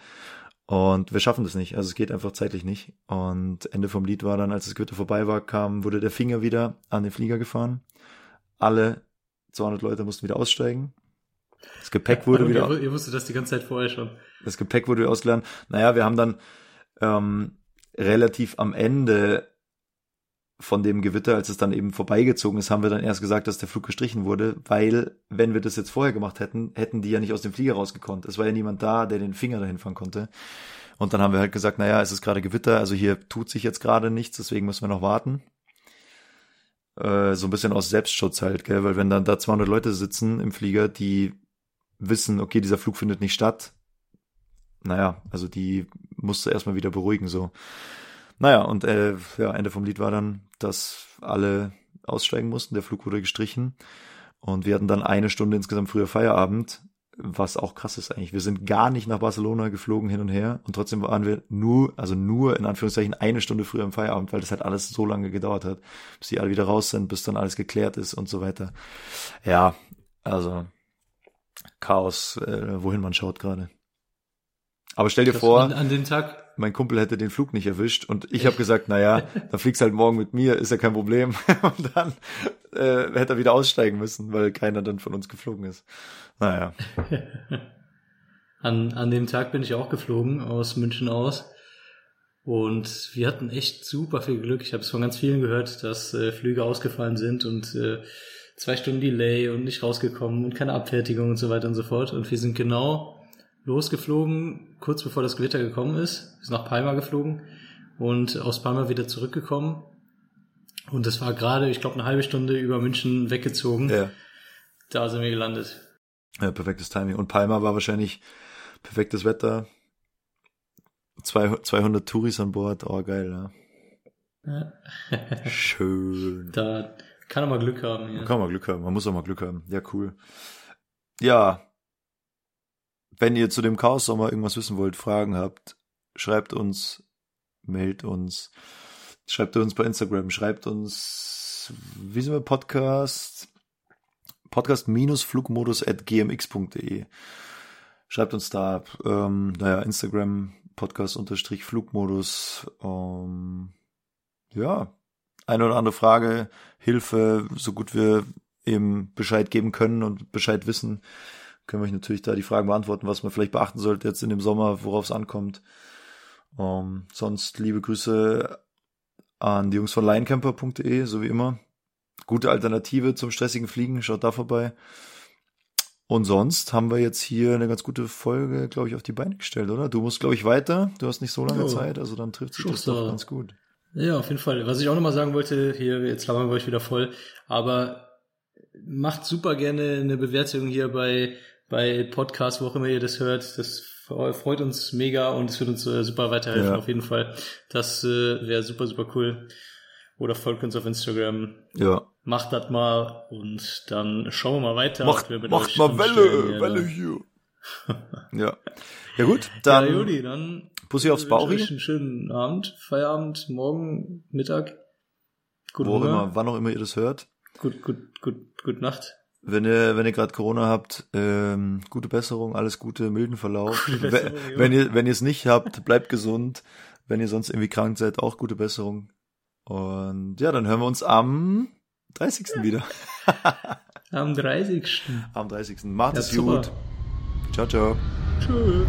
Und wir schaffen das nicht, also es geht einfach zeitlich nicht. Und Ende vom Lied war dann, als das Gewitter vorbei war, kam, wurde der Finger wieder an den Flieger gefahren. Alle 200 Leute mussten wieder aussteigen. Das Gepäck wurde wieder ihr, ihr wusstet das die ganze Zeit vorher schon. das Gepäck wurde ausgeladen. Naja, wir haben dann ähm, relativ am Ende von dem Gewitter, als es dann eben vorbeigezogen ist, haben wir dann erst gesagt, dass der Flug gestrichen wurde, weil wenn wir das jetzt vorher gemacht hätten, hätten die ja nicht aus dem Flieger rausgekonnt. Es war ja niemand da, der den Finger dahin fahren konnte. Und dann haben wir halt gesagt, naja, es ist gerade Gewitter, also hier tut sich jetzt gerade nichts, deswegen müssen wir noch warten. Äh, so ein bisschen aus Selbstschutz halt, gell? weil wenn dann da 200 Leute sitzen im Flieger, die wissen, okay, dieser Flug findet nicht statt, naja, also die musste erstmal wieder beruhigen so. Naja, und äh, ja, Ende vom Lied war dann, dass alle aussteigen mussten, der Flug wurde gestrichen und wir hatten dann eine Stunde insgesamt früher Feierabend, was auch krass ist eigentlich. Wir sind gar nicht nach Barcelona geflogen hin und her und trotzdem waren wir nur, also nur in Anführungszeichen eine Stunde früher im Feierabend, weil das halt alles so lange gedauert hat, bis die alle wieder raus sind, bis dann alles geklärt ist und so weiter. Ja, also Chaos, äh, wohin man schaut gerade. Aber stell dir vor, an, an dem Tag, mein Kumpel hätte den Flug nicht erwischt und ich habe gesagt, naja, dann fliegst halt morgen mit mir, ist ja kein Problem. Und dann äh, hätte er wieder aussteigen müssen, weil keiner dann von uns geflogen ist. Naja, an, an dem Tag bin ich auch geflogen aus München aus. Und wir hatten echt super viel Glück. Ich habe es von ganz vielen gehört, dass äh, Flüge ausgefallen sind und äh, zwei Stunden Delay und nicht rausgekommen und keine Abfertigung und so weiter und so fort. Und wir sind genau losgeflogen, kurz bevor das Gewitter gekommen ist. Sind nach Palma geflogen und aus Palma wieder zurückgekommen. Und das war gerade, ich glaube, eine halbe Stunde über München weggezogen. Ja. Da sind wir gelandet. ja, perfektes Timing. Und Palma war wahrscheinlich perfektes Wetter. Zwei- 200 Touris an Bord. Oh, geil, ja. Ja. Schön. Da kann mal Glück haben. Hier. Kann man Glück haben. Man muss auch mal Glück haben. Ja, cool. Ja. Wenn ihr zu dem Chaos Sommer irgendwas wissen wollt, Fragen habt, schreibt uns, meldet uns, schreibt uns bei Instagram, schreibt uns, wie sind wir, Podcast, podcast-flugmodus at gmx.de. Schreibt uns da, ähm, naja, Instagram, Podcast unterstrich Flugmodus, ähm, ja, eine oder andere Frage, Hilfe, so gut wir eben Bescheid geben können und Bescheid wissen, können wir euch natürlich da die Fragen beantworten, was man vielleicht beachten sollte jetzt in dem Sommer, worauf es ankommt. Ähm, sonst liebe Grüße an die Jungs von linecamper.de, so wie immer. Gute Alternative zum stressigen Fliegen, schaut da vorbei. Und sonst haben wir jetzt hier eine ganz gute Folge, glaube ich, auf die Beine gestellt, oder? Du musst, glaube ich, weiter. Du hast nicht so lange Jo. Zeit, also dann trifft sich das Schuster. doch ganz gut. Ja, auf jeden Fall. Was ich auch nochmal sagen wollte, hier, jetzt labern wir euch wieder voll, aber macht super gerne eine Bewertung hier bei, bei Podcasts, wo auch immer ihr das hört. Das freut uns mega und es wird uns äh, super weiterhelfen, Ja. auf jeden Fall. Das äh, wäre super, super cool. Oder folgt uns auf Instagram. Ja. Macht das mal und dann schauen wir mal weiter. Macht, macht mal Welle, Welle hier. ja. Ja gut, Ja, dann Juli, dann Pussy aufs Bauchi. einen schönen Abend, Feierabend, morgen, Mittag. Guten Wo auch Hunger. immer, wann auch immer ihr das hört. Gut, gut, gut, gut Nacht. Wenn ihr, wenn ihr gerade Corona habt, ähm, gute Besserung, alles Gute, milden Verlauf. Gute wenn, jo. wenn ihr, wenn ihr es nicht habt, bleibt gesund. Wenn ihr sonst irgendwie krank seid, auch gute Besserung. Und ja, dann hören wir uns am 30. wieder. Am 30. Am 30. Macht Ja, es super. gut. Ciao, ciao. Tschüss.